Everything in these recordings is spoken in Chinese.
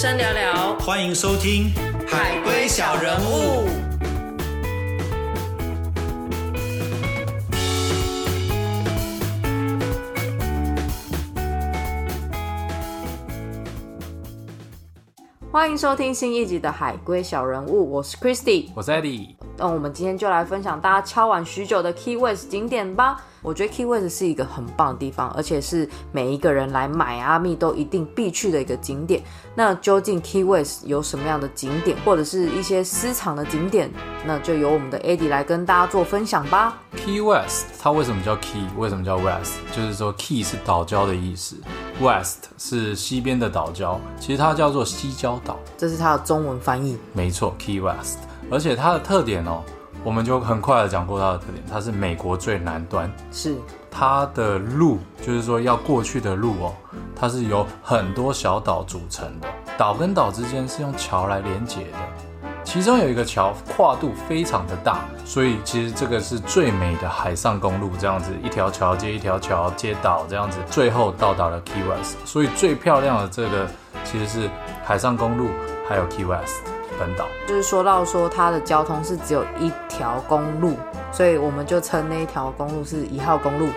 生聊聊欢迎收听《海龟小人物》。欢迎收听新一集的《海龟小人物》，我是 Christy。我是 Eddie，那我们今天就来分享大家敲完许久的 Key West 景点吧。我觉得 Key West 是一个很棒的地方，而且是每一个人来迈阿密都一定必去的一个景点。那究竟 Key West 有什么样的景点，或者是一些私藏的景点？那就由我们的 Eddie 来跟大家做分享吧。Key West，它为什么叫 Key？为什么叫 West？就是说 Key 是岛礁的意思，West 是西边的岛礁，其实它叫做西礁岛，这是它的中文翻译。没错，Key West。而且它的特点哦，我们就很快的讲过它的特点，它是美国最南端，是它的路就是说要过去的路哦，它是由很多小岛组成的，岛跟岛之间是用桥来连接的。其中有一个桥跨度非常的大，所以其实这个是最美的海上公路，这样子一条桥接一条桥接岛，这样子最后到达了 Key West。所以最漂亮的这个其实是海上公路，还有 Key West 本岛。就是说到说它的交通是只有一条公路，所以我们就称那一条公路是一号公路。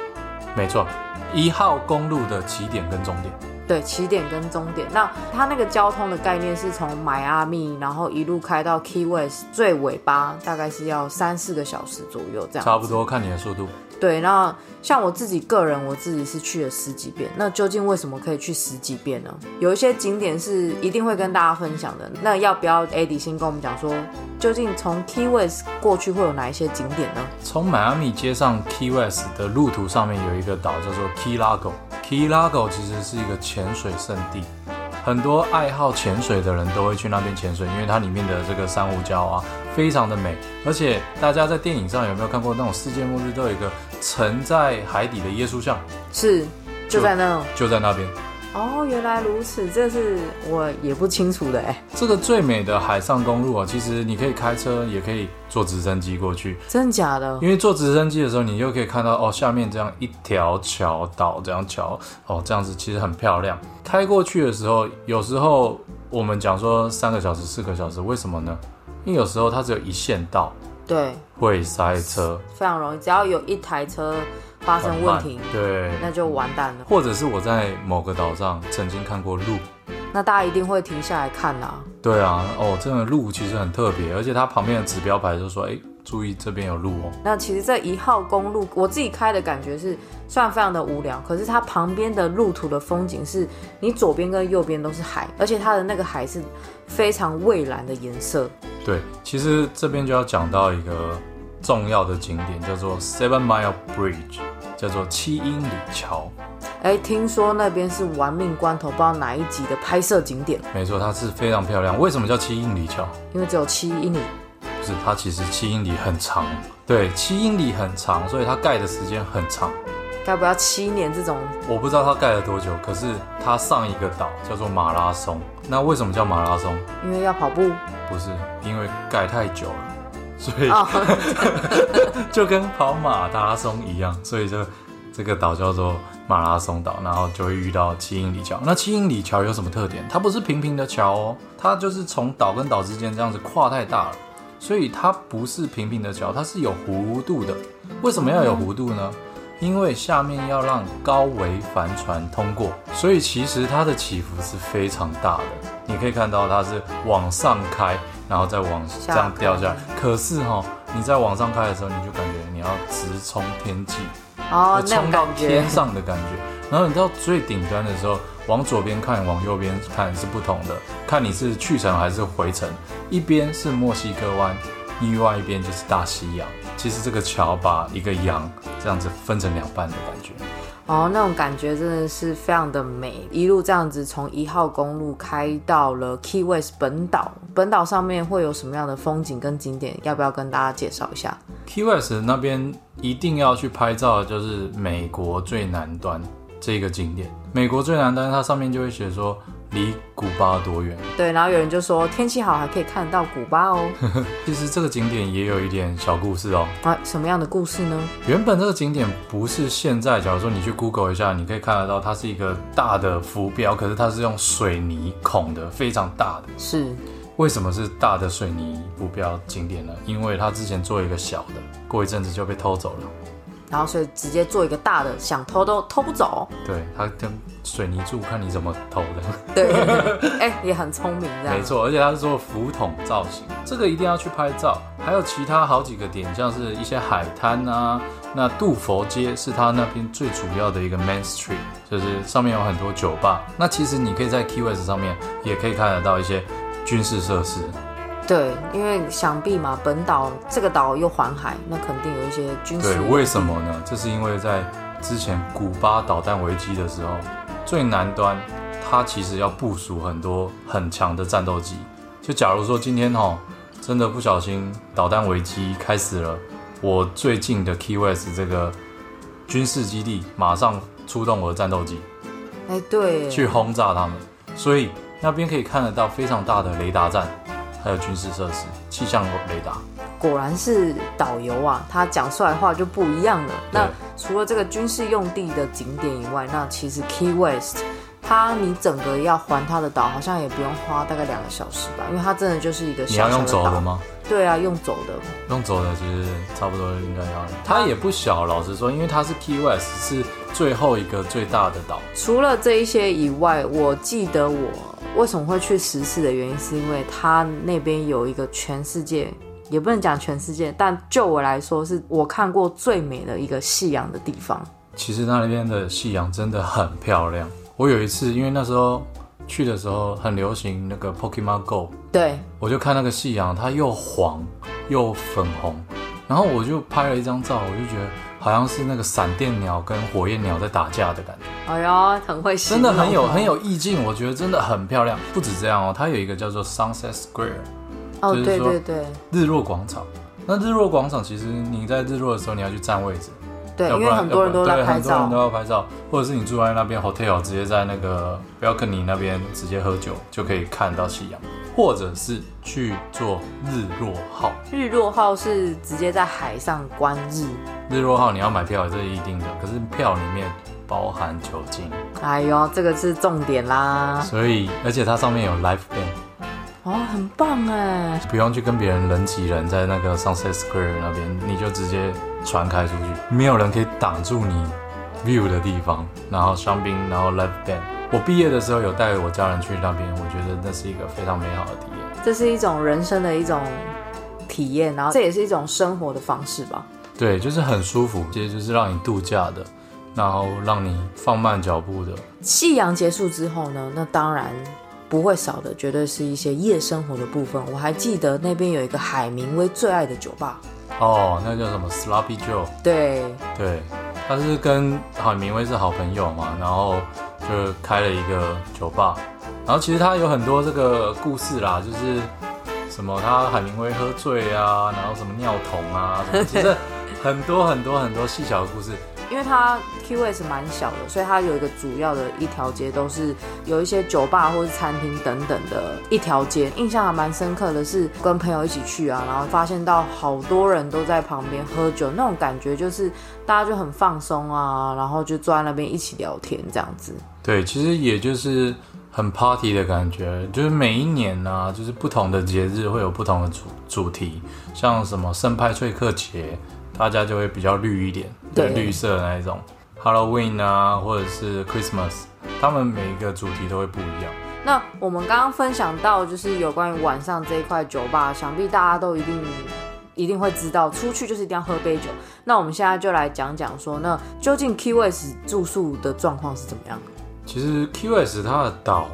没错，一号公路的起点跟终点。对，起点跟终点。那它那个交通的概念是从迈阿密，然后一路开到 Key West，最尾巴大概是要三四个小时左右这样。差不多看你的速度。对，那像我自己个人，我自己是去了十几遍。那究竟为什么可以去十几遍呢？有一些景点是一定会跟大家分享的。那要不要 Eddie 先跟我们讲说，究竟从 Key West 过去会有哪一些景点呢？从迈阿密接上 Key West 的路途上面有一个岛叫做 Key Largo。Key Largo 其实是一个潜水圣地，很多爱好潜水的人都会去那边潜水，因为它里面的这个珊瑚礁啊非常的美。而且大家在电影上有没有看过那种世界末日都有一个沉在海底的耶稣像，是就在那。就在那边。哦，原来如此，这是我也不清楚的哎，这个最美的海上公路啊，其实你可以开车，也可以坐直升机过去。真的假的？因为坐直升机的时候，你就可以看到哦，下面这样一条桥岛这样桥哦，这样子其实很漂亮。开过去的时候，有时候我们讲说三个小时、四个小时，为什么呢？因为有时候它只有一线道，对，会塞车，非常容易，只要有一台车发生问题，对，那就完蛋了。或者是我在某个岛上曾经看过路，那大家一定会停下来看啦。对啊，哦，这个路其实很特别，而且它旁边的指标牌就说，哎，注意这边有路哦。那其实这一号公路，我自己开的感觉是，虽然非常的无聊，可是它旁边的路途的风景是，你左边跟右边都是海，而且它的那个海是非常蔚蓝的颜色。对，其实这边就要讲到一个重要的景点，叫做 Seven Mile Bridge，叫做七英里桥。哎，听说那边是玩命关头，不知道哪一集的拍摄景点，没错，它是非常漂亮。为什么叫七英里桥？因为只有七英里。不是，它其实七英里很长。对，七英里很长，所以它盖的时间很长。该不要七年这种？我不知道它盖了多久，可是它上一个岛叫做马拉松。那为什么叫马拉松？因为要跑步。不是，因为盖太久了，所以、哦，就跟跑马拉松一样，所以就这个岛叫做马拉松岛，然后就会遇到七英里桥。那七英里桥有什么特点？它不是平平的桥哦，它就是从岛跟岛之间这样子跨太大了，所以它不是平平的桥，它是有弧度的。为什么要有弧度呢？因为下面要让高维帆船通过，所以其实它的起伏是非常大的。你可以看到它是往上开，然后再往这样掉下来。可是哈、你在往上开的时候，你就感觉你要直冲天际，哦，冲到天。上的感觉。然后你到最顶端的时候，往左边看，往右边看是不同的，看你是去程还是回程。一边是墨西哥湾，另外一边就是大西洋。其实这个桥把一个洋这样子分成两半的感觉。哦，那种感觉真的是非常的美，一路这样子从一号公路开到了 Key West 本岛，本岛上面会有什么样的风景跟景点？要不要跟大家介绍一下？Key West 那边一定要去拍照的就是美国最南端这个景点。美国最南端它上面就会写说离古巴多远。对，然后有人就说天气好还可以看得到古巴哦。其实这个景点也有一点小故事哦。啊，什么样的故事呢？原本这个景点不是现在，假如说你去 Google 一下，你可以看得到它是一个大的浮标，可是它是用水泥孔的，非常大的。是为什么是大的水泥浮标景点呢？因为它之前做一个小的，过一阵子就被偷走了。然后所以直接做一个大的，想偷都偷不走。对，它跟水泥柱，看你怎么偷的。对，哎、也很聪明这样。没错，而且它是做浮筒造型，这个一定要去拍照。还有其他好几个点，像是一些海滩啊，那杜佛街是它那边最主要的一个 Main Street，就是上面有很多酒吧。那其实你可以在 Key West 上面也可以看得到一些军事设施。对，因为想必嘛，本岛这个岛又环海，那肯定有一些军事对，为什么呢？这是因为在之前古巴导弹危机的时候，最南端它其实要部署很多很强的战斗机。就假如说今天哦、真的不小心导弹危机开始了，我最近的 Key West 这个军事基地马上出动我的战斗机哎、对，去轰炸他们，所以那边可以看得到非常大的雷达站，还有军事设施、气象雷达。果然是导游啊，他讲出来话就不一样了。那除了这个军事用地的景点以外，那其实 Key West，它你整个要环它的岛，好像也不用花大概两个小时吧，因为它真的就是一个你要用小小的岛。走的吗？对啊，用走的。用走的其实差不多应该要。它也不小，老实说，因为它是 Key West，是最后一个最大的岛。除了这一些以外，我记得我为什么会去十次的原因，是因为它那边有一个全世界，也不能讲全世界，但就我来说，是我看过最美的一个夕阳的地方。其实那边的夕阳真的很漂亮。我有一次，因为那时候去的时候很流行那个 Pokemon Go，对，我就看那个夕阳，它又黄又粉红，然后我就拍了一张照，我就觉得好像是那个闪电鸟跟火焰鸟在打架的感觉，哎呀，很会真的很有很有意境，我觉得真的很漂亮。不止这样哦，它有一个叫做 Sunset Square。哦，就是说对对对日落广场。那日落广场其实你在日落的时候你要去占位置，对，很多人都在拍照很多人都。要拍照，或者是你住在那边 hotel，直接在那个 balcony 那边直接喝酒就可以看到夕阳，或者是去做日落号。日落号是直接在海上观日，日落号你要买票，这是一定的，可是票里面包含酒精，哎呦，这个是重点啦！所以而且它上面有 live band，哦，很棒哎，不用去跟别人人挤人，在那个 Sunset Square 那边，你就直接传开出去，没有人可以挡住你 view 的地方。然后香槟，然后 live band。我毕业的时候有带我家人去那边，我觉得那是一个非常美好的体验。这是一种人生的一种体验，然后这也是一种生活的方式吧。对，就是很舒服，其实就是让你度假的，然后让你放慢脚步的。夕阳结束之后呢，那当然不会少的，绝对是一些夜生活的部分。我还记得那边有一个海明威最爱的酒吧，哦，那叫什么 Sloppy Joe？对，对，他是跟海明威是好朋友嘛，然后就开了一个酒吧，然后其实他有很多这个故事啦，就是什么他海明威喝醉啊，然后什么尿桶啊，什 么其实很多很多很多细小的故事。因为它 Q S 蛮小的，所以它有一个主要的一条街都是有一些酒吧或是餐厅等等的一条街。印象还蛮深刻的是跟朋友一起去啊，然后发现到好多人都在旁边喝酒，那种感觉就是大家就很放松啊，然后就坐在那边一起聊天这样子。对，其实也就是很 party 的感觉，就是每一年呢、就是不同的节日会有不同的主主题，像什么圣派翠克节，大家就会比较绿一点，对绿色的那一种，Halloween 啊，或者是 Christmas，他们每一个主题都会不一样。那我们刚刚分享到就是有关于晚上这一块酒吧，想必大家都一定一定会知道，出去就是一定要喝杯酒。那我们现在就来讲讲说，那究竟 Key West 住宿的状况是怎么样？其实 QS 它的岛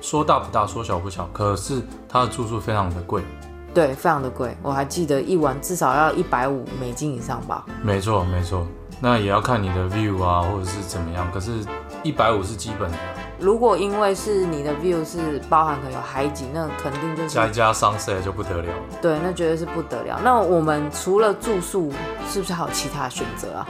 说大不大，说小不小，可是它的住宿非常的贵。对，非常的贵，我还记得一晚至少要一百五美金以上吧。没错，没错。那也要看你的 view 啊，或者是怎么样。可是，一百五是基本的，如果因为是你的 view 是包含可能有海景，那肯定就是加一加 sunset 就不得了了。对，那绝对是不得了。那我们除了住宿，是不是还有其他选择啊？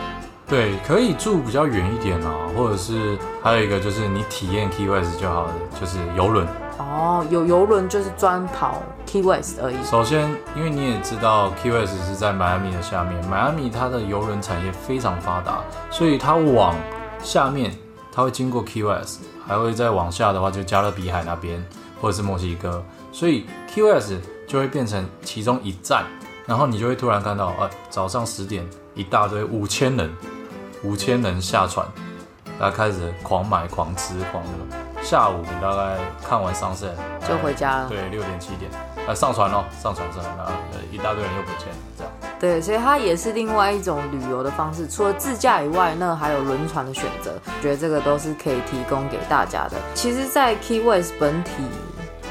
对，可以住比较远一点哦，或者是还有一个就是你体验 Key West 就好了，就是游轮。哦，有游轮就是专跑 Key West 而已。首先，因为你也知道 Key West 是在迈阿密的下面，迈阿密它的游轮产业非常发达，所以它往下面它会经过 Key West，还会再往下的话就加勒比海那边或者是墨西哥，所以 Key West 就会变成其中一站，然后你就会突然看到，呃，早上十点一大堆五千人，五千人下船，大家开始狂买狂吃狂喝。下午大概看完 sunset 就回家了。对，六点七点，呃，上船咯，上船上，然后呃一大堆人又不见，这样。对，所以它也是另外一种旅游的方式。除了自驾以外，那还有轮船的选择，觉得这个都是可以提供给大家的。其实，在 Key West 本体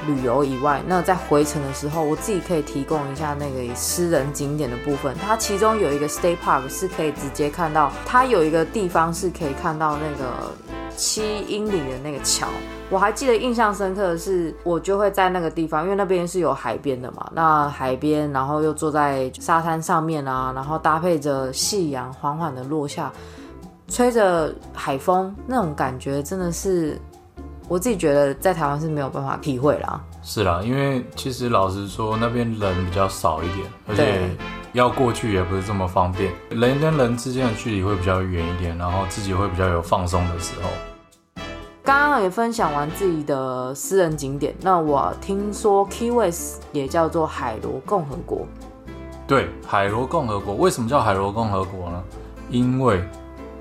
旅游以外，那在回程的时候，我自己可以提供一下那个私人景点的部分。它其中有一个 Stay Park 是可以直接看到，它有一个地方是可以看到那个。七英里的那个桥，我还记得印象深刻的是，我就会在那个地方，因为那边是有海边的嘛。那海边，然后又坐在沙滩上面啊，然后搭配着夕阳缓缓的落下，吹着海风，那种感觉真的是我自己觉得在台湾是没有办法体会啦。是啦，因为其实老实说，那边人比较少一点，而且要过去也不是这么方便，人跟人之间的距离会比较远一点，然后自己会比较有放松的时候。刚刚也分享完自己的私人景点，那我听说 Key West 也叫做海螺共和国。对，海螺共和国为什么叫海螺共和国呢？因为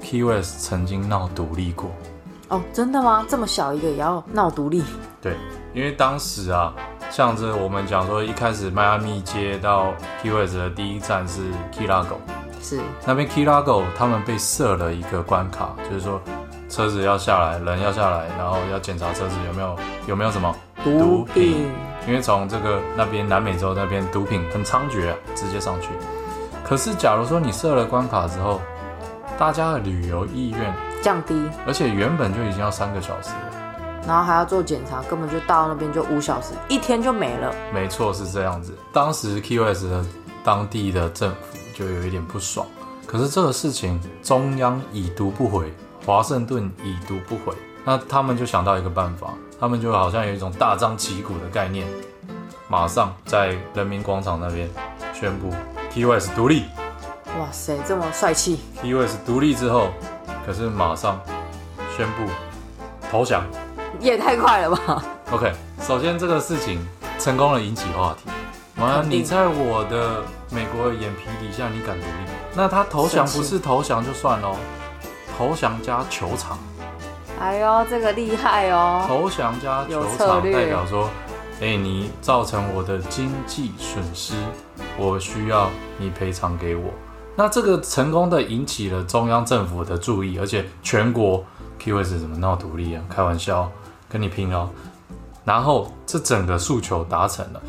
Key West 曾经闹独立过。哦，真的吗？这么小一个也要闹独立？对，因为当时啊，像这我们讲说，一开始迈阿密接到 Key West 的第一站是 Key Largo，是那边 Key Largo 他们被设了一个关卡，就是说。车子要下来，人要下来，然后要检查车子有没有有没有什么毒品，因为从这个那边南美洲那边毒品很猖獗，直接上去。可是假如说你设了关卡之后，大家的旅游意愿降低，而且原本就已经要三个小时了，然后还要做检查，根本就到那边就五小时，一天就没了。没错，是这样子。当时 West 的当地的政府就有一点不爽，可是这个事情中央已读不回。华盛顿已读不回，那他们就想到一个办法，他们就好像有一种大张旗鼓的概念，马上在人民广场那边宣布 West 独立。哇塞，这么帅气 West 独立之后，可是马上宣布投降，也太快了吧？OK，首先这个事情成功了引起话题，完了你在我的美国的眼皮底下，你敢独立？那他投降不是投降就算喽。投降加球场，哎呦，这个厉害哦！投降加球场代表说，哎，你造成我的经济损失，我需要你赔偿给我。那这个成功的引起了中央政府的注意，而且全国 Key West 怎么闹独立啊？开玩笑，跟你拼哦！然后这整个诉求达成了，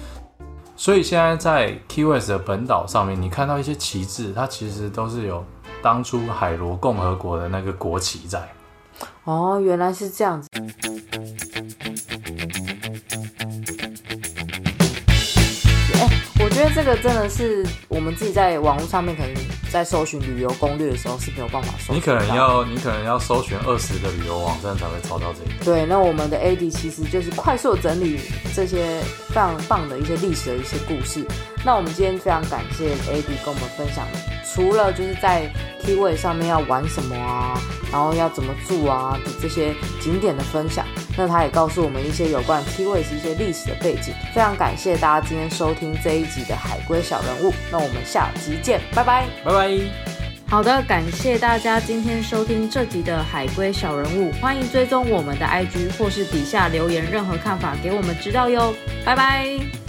所以现在在 Key West 的本岛上面，你看到一些旗帜，它其实都是有。当初海螺共和国的那个国旗在，哦，原来是这样子。我觉得这个真的是我们自己在网络上面可能在搜寻旅游攻略的时候是没有办法搜。你可能要你可能要搜寻二十个旅游网站才会找到这个。对，那我们的 AD 其实就是快速整理这些非常棒的一些历史的一些故事。那我们今天非常感谢 AD 跟我们分享，除了就是在 T 位上面要玩什么啊，然后要怎么住啊的这些景点的分享。那他也告诉我们一些有关 T 位是一些历史的背景，非常感谢大家今天收听这一集的海龟小人物。那我们下集见，拜拜，拜拜。好的，感谢大家今天收听这集的海龟小人物，欢迎追踪我们的 IG 或是底下留言任何看法给我们知道哟，拜拜。